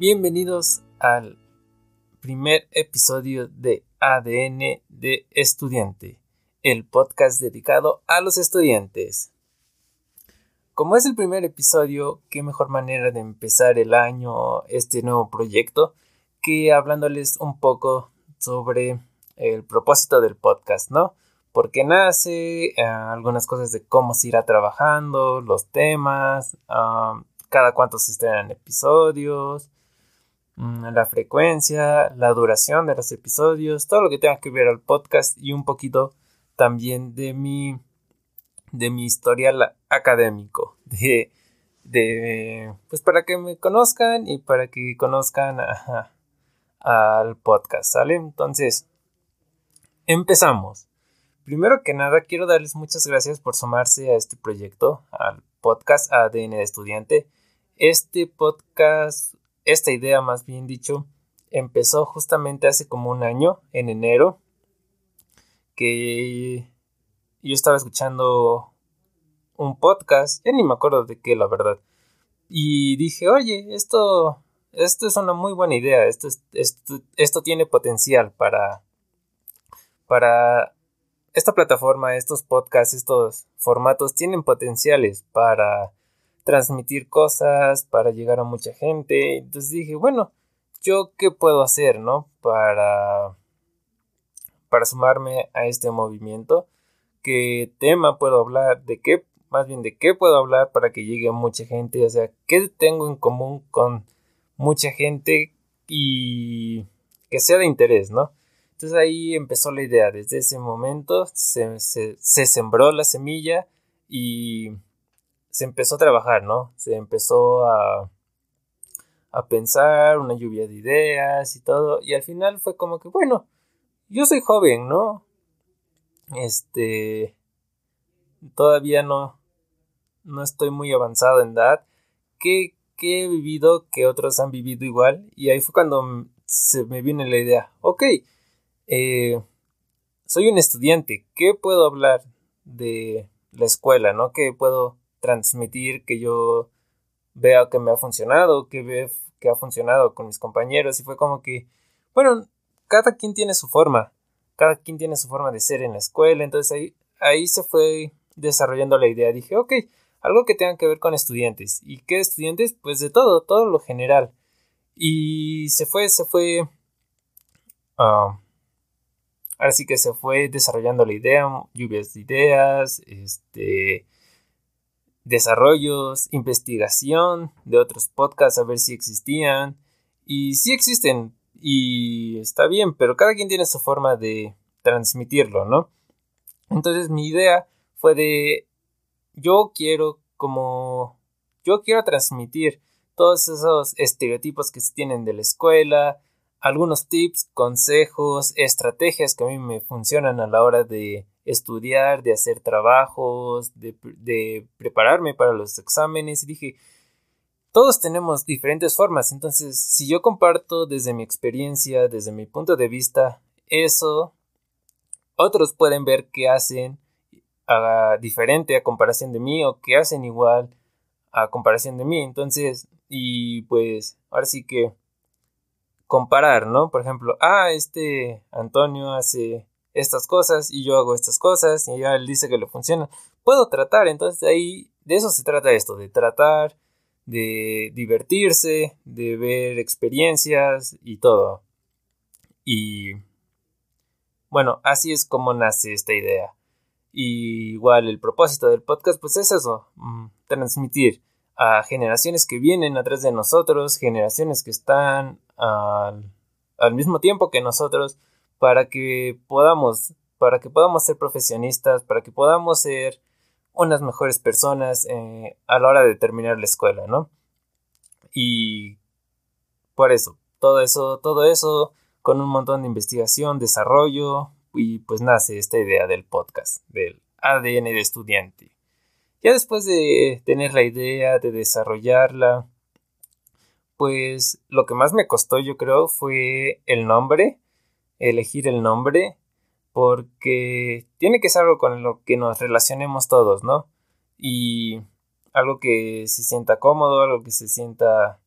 Bienvenidos al primer episodio de ADN de Estudiante, el podcast dedicado a los estudiantes. Como es el primer episodio, qué mejor manera de empezar el año, este nuevo proyecto, que hablándoles un poco sobre el propósito del podcast, ¿no? Por qué nace, eh, algunas cosas de cómo se irá trabajando, los temas, ah, cada cuánto se estrenan episodios, la frecuencia, la duración de los episodios, todo lo que tenga que ver al podcast y un poquito también de mi de mi académico, de, de pues para que me conozcan y para que conozcan al podcast, ¿sale? Entonces, empezamos. Primero que nada, quiero darles muchas gracias por sumarse a este proyecto, al podcast ADN de Estudiante. Este podcast esta idea, más bien dicho, empezó justamente hace como un año, en enero, que yo estaba escuchando un podcast, ya ni me acuerdo de qué, la verdad, y dije, oye, esto, esto es una muy buena idea, esto, esto, esto tiene potencial para, para esta plataforma, estos podcasts, estos formatos tienen potenciales para transmitir cosas, para llegar a mucha gente. Entonces dije, bueno, yo qué puedo hacer, ¿no? Para para sumarme a este movimiento, qué tema puedo hablar, de qué más bien de qué puedo hablar para que llegue a mucha gente, o sea, qué tengo en común con mucha gente y que sea de interés, ¿no? Entonces ahí empezó la idea, desde ese momento se, se, se sembró la semilla y se empezó a trabajar, ¿no? Se empezó a, a pensar, una lluvia de ideas y todo, y al final fue como que, bueno, yo soy joven, ¿no? Este, todavía no, no estoy muy avanzado en edad. ¿Qué, qué he vivido que otros han vivido igual? Y ahí fue cuando se me viene la idea, ok, eh, soy un estudiante, ¿qué puedo hablar de la escuela, ¿no? ¿Qué puedo transmitir que yo vea que me ha funcionado, que ve que ha funcionado con mis compañeros y fue como que, bueno, cada quien tiene su forma, cada quien tiene su forma de ser en la escuela, entonces ahí, ahí se fue desarrollando la idea, dije, ok, algo que tenga que ver con estudiantes, ¿y qué estudiantes? Pues de todo, todo lo general, y se fue, se fue, sí que se fue desarrollando la idea, lluvias de ideas, este, desarrollos, investigación de otros podcasts a ver si existían. Y sí existen y está bien, pero cada quien tiene su forma de transmitirlo, ¿no? Entonces mi idea fue de yo quiero como yo quiero transmitir todos esos estereotipos que se tienen de la escuela, algunos tips, consejos, estrategias que a mí me funcionan a la hora de estudiar, de hacer trabajos, de, prepararme para los exámenes. Y dije, todos tenemos diferentes formas, entonces si yo comparto desde mi experiencia, desde mi punto de vista, eso, otros pueden ver que hacen diferente a comparación de mí o que hacen igual a comparación de mí. Entonces, y pues ahora sí que comparar, ¿no? Por ejemplo, ah, este Antonio hace estas cosas y yo hago estas cosas y ya él dice que le funciona. Puedo tratar, entonces ahí de eso se trata esto, de tratar, de divertirse, de ver experiencias y todo. Y bueno, así es como nace esta idea. Y igual el propósito del podcast pues es eso, mm, transmitir a generaciones que vienen atrás de nosotros, generaciones que están al, al mismo tiempo que nosotros, para que podamos, para que podamos ser profesionistas, para que podamos ser unas mejores personas eh, a la hora de terminar la escuela, ¿no? Y por eso, todo eso, todo eso, con un montón de investigación, desarrollo, y pues nace esta idea del podcast, del ADN de estudiante. Ya después de tener la idea, de desarrollarla, pues lo que más me costó yo creo fue el nombre elegir el nombre porque tiene que ser algo con lo que nos relacionemos todos, ¿no? Y algo que se sienta cómodo, algo que se sienta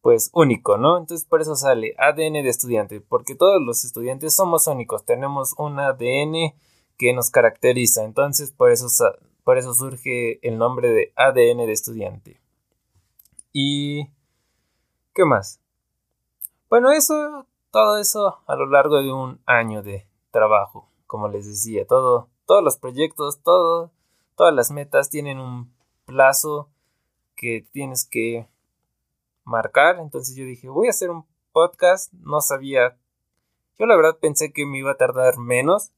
pues único, ¿no? Entonces por eso sale ADN de estudiante, porque todos los estudiantes somos únicos, tenemos un ADN que nos caracteriza, entonces por eso, por eso surge el nombre de ADN de estudiante. ¿Y qué más? Bueno, eso, todo eso a lo largo de un año de trabajo, como les decía, todo, todos los proyectos, todo, todas las metas tienen un plazo que tienes que marcar. Entonces yo dije, voy a hacer un podcast. No sabía. Yo la verdad pensé que me iba a tardar menos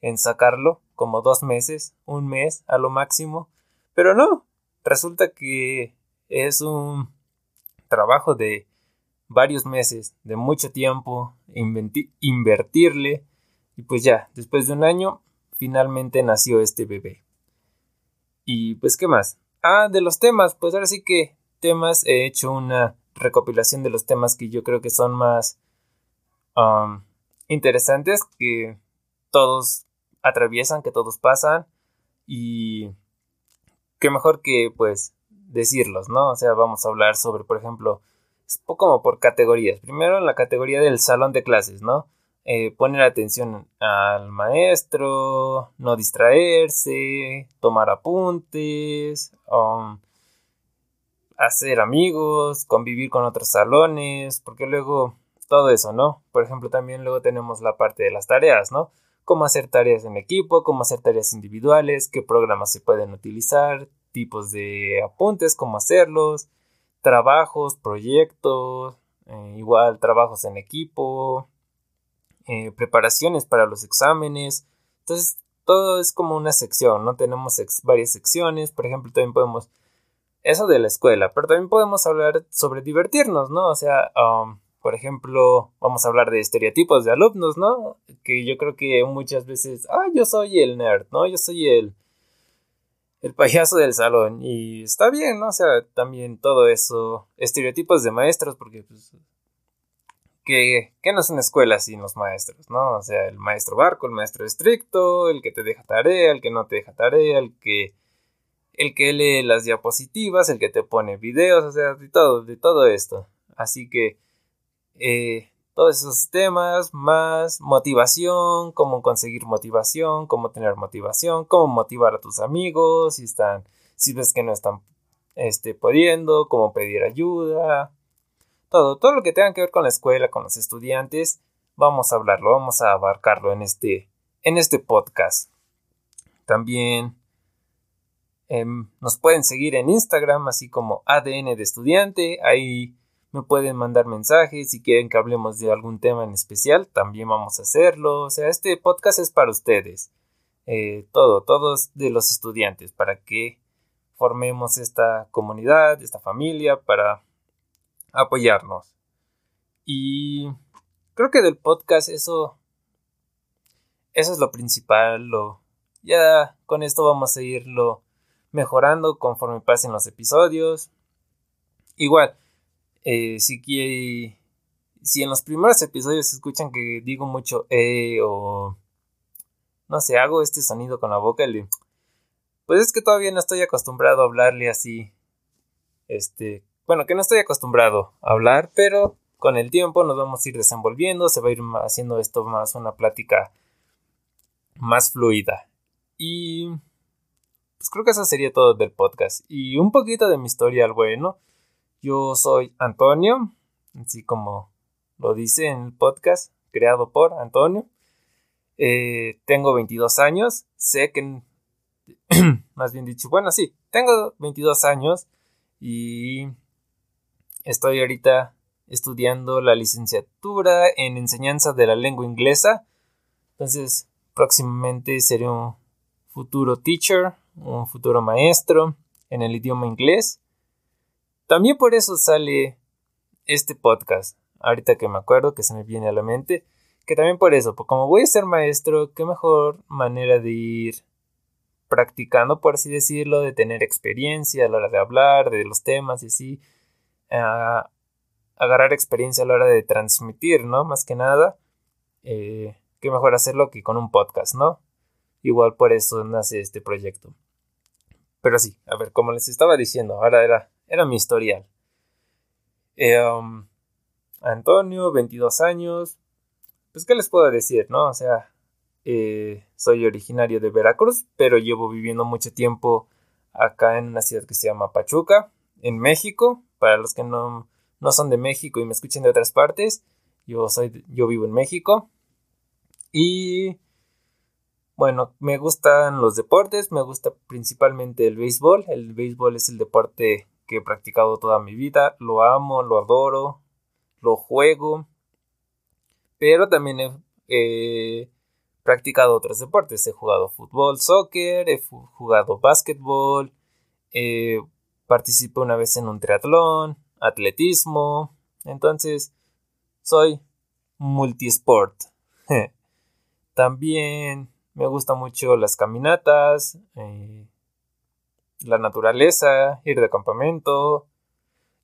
en sacarlo, como dos meses, un mes a lo máximo. Pero no, resulta que es un trabajo de varios meses, de mucho tiempo, invertirle. Y pues ya, después de un año, finalmente nació este bebé. Y pues, ¿qué más? Ah, de los temas, pues ahora sí que temas he hecho una recopilación de los temas que yo creo que son más um, interesantes, que todos atraviesan, que todos pasan y qué mejor que pues decirlos, ¿no? O sea, vamos a hablar sobre, por ejemplo, como por categorías. Primero en la categoría del salón de clases, ¿no? Eh, poner atención al maestro, no distraerse, tomar apuntes, um, hacer amigos, convivir con otros salones, porque luego todo eso, ¿no? Por ejemplo, también luego tenemos la parte de las tareas, ¿no? Cómo hacer tareas en equipo, cómo hacer tareas individuales, qué programas se pueden utilizar, tipos de apuntes, cómo hacerlos, trabajos, proyectos, eh, igual trabajos en equipo, eh, preparaciones para los exámenes. Entonces, todo es como una sección, ¿no? Tenemos varias secciones, por ejemplo, también podemos... Eso de la escuela, pero también podemos hablar sobre divertirnos, ¿no? O sea, um, por ejemplo, vamos a hablar de estereotipos de alumnos, ¿no? Que yo creo que muchas veces, ah, yo soy el nerd, ¿no? Yo soy el, el payaso del salón. Y está bien, ¿no? O sea, también todo eso, estereotipos de maestros, porque pues que, no es una escuela sin los maestros, ¿no? O sea, el maestro barco, el maestro estricto, el que te deja tarea, el que no te deja tarea, el que, el que lee las diapositivas, el que te pone videos, o sea, de todo, de todo esto. Así que, eh, todos esos temas, más motivación, cómo conseguir motivación, cómo tener motivación, cómo motivar a tus amigos, si están, si ves que no están, este, pudiendo, cómo pedir ayuda, todo, todo lo que tenga que ver con la escuela, con los estudiantes, vamos a hablarlo, vamos a abarcarlo en este, en este podcast. También em, nos pueden seguir en Instagram, así como ADN de estudiante, ahí me pueden mandar mensajes si quieren que hablemos de algún tema en especial, también vamos a hacerlo. O sea, este podcast es para ustedes. Eh, todo, todos de los estudiantes, para que formemos esta comunidad, esta familia, para apoyarnos. Y creo que del podcast eso eso es lo principal, lo ya con esto vamos a irlo mejorando conforme pasen los episodios. Igual, eh, si quiere, si en los primeros episodios escuchan que digo mucho eh o no sé, hago este sonido con la boca, pues es que todavía no estoy acostumbrado a hablarle así, este, bueno, que no estoy acostumbrado a hablar, pero con el tiempo nos vamos a ir desenvolviendo, se va a ir haciendo esto más una plática más fluida. Y pues creo que eso sería todo del podcast. Y un poquito de mi historia al bueno. Yo soy Antonio, así como lo dice en el podcast, creado por Antonio. Eh, tengo 22 años, sé que, más bien dicho, bueno, sí, tengo 22 años y Estoy ahorita estudiando la licenciatura en enseñanza de la lengua inglesa. Entonces, próximamente seré un futuro teacher, un futuro maestro en el idioma inglés. También por eso sale este podcast. Ahorita que me acuerdo que se me viene a la mente. Que también por eso, porque como voy a ser maestro, qué mejor manera de ir practicando, por así decirlo, de tener experiencia a la hora de hablar, de los temas y así agarrar experiencia a la hora de transmitir, ¿no? Más que nada, eh, qué mejor hacerlo que con un podcast, ¿no? Igual por eso nace este proyecto. Pero sí, a ver, como les estaba diciendo, ahora era, era mi historial. Eh, um, Antonio, 22 años. Pues, ¿qué les puedo decir, no? O sea, eh, soy originario de Veracruz, pero llevo viviendo mucho tiempo acá en una ciudad que se llama Pachuca, en México. Para los que no, no son de México y me escuchen de otras partes, yo, soy, yo vivo en México. Y bueno, me gustan los deportes, me gusta principalmente el béisbol. El béisbol es el deporte que he practicado toda mi vida, lo amo, lo adoro, lo juego. Pero también he practicado otros deportes. He jugado fútbol, soccer, he jugado básquetbol, eh, participé una vez en un triatlón, atletismo. Entonces, soy multisport. También me gustan mucho las caminatas, eh, la naturaleza, ir de campamento.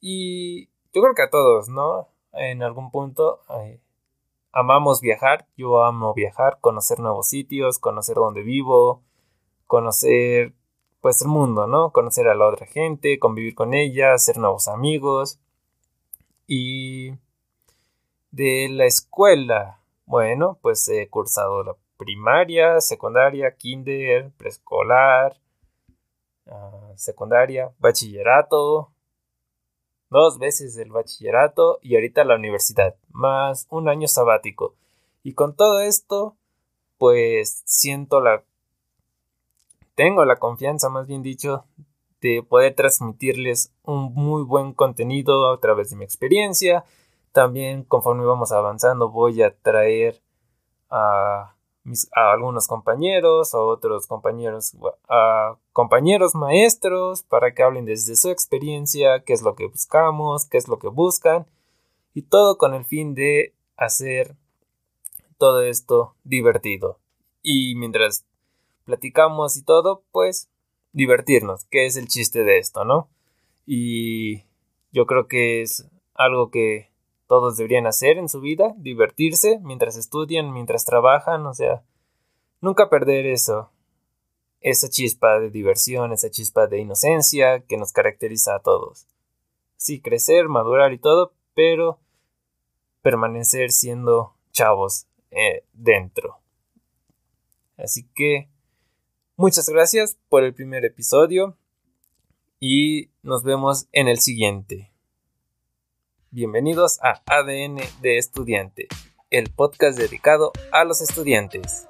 Y yo creo que a todos, ¿no? En algún punto eh, amamos viajar. Yo amo viajar, conocer nuevos sitios, conocer dónde vivo, conocer pues el mundo, ¿no? Conocer a la otra gente, convivir con ella, hacer nuevos amigos. Y de la escuela, bueno, pues he cursado la primaria, secundaria, kinder, preescolar, secundaria, bachillerato, dos veces el bachillerato y ahorita la universidad, más un año sabático. Y con todo esto, pues siento la... Tengo la confianza, más bien dicho, de poder transmitirles un muy buen contenido a través de mi experiencia. También conforme vamos avanzando voy a traer a a algunos compañeros, a otros compañeros, a compañeros maestros para que hablen desde su experiencia, qué es lo que buscamos, qué es lo que buscan y todo con el fin de hacer todo esto divertido. Y mientras platicamos y todo, pues divertirnos, que es el chiste de esto, ¿no? Y yo creo que es algo que todos deberían hacer en su vida, divertirse mientras estudian, mientras trabajan, o sea, nunca perder eso, esa chispa de diversión, esa chispa de inocencia que nos caracteriza a todos. Sí, crecer, madurar y todo, pero permanecer siendo chavos eh, dentro. Así que muchas gracias por el primer episodio y nos vemos en el siguiente. Bienvenidos a ADN de Estudiante, el podcast dedicado a los estudiantes.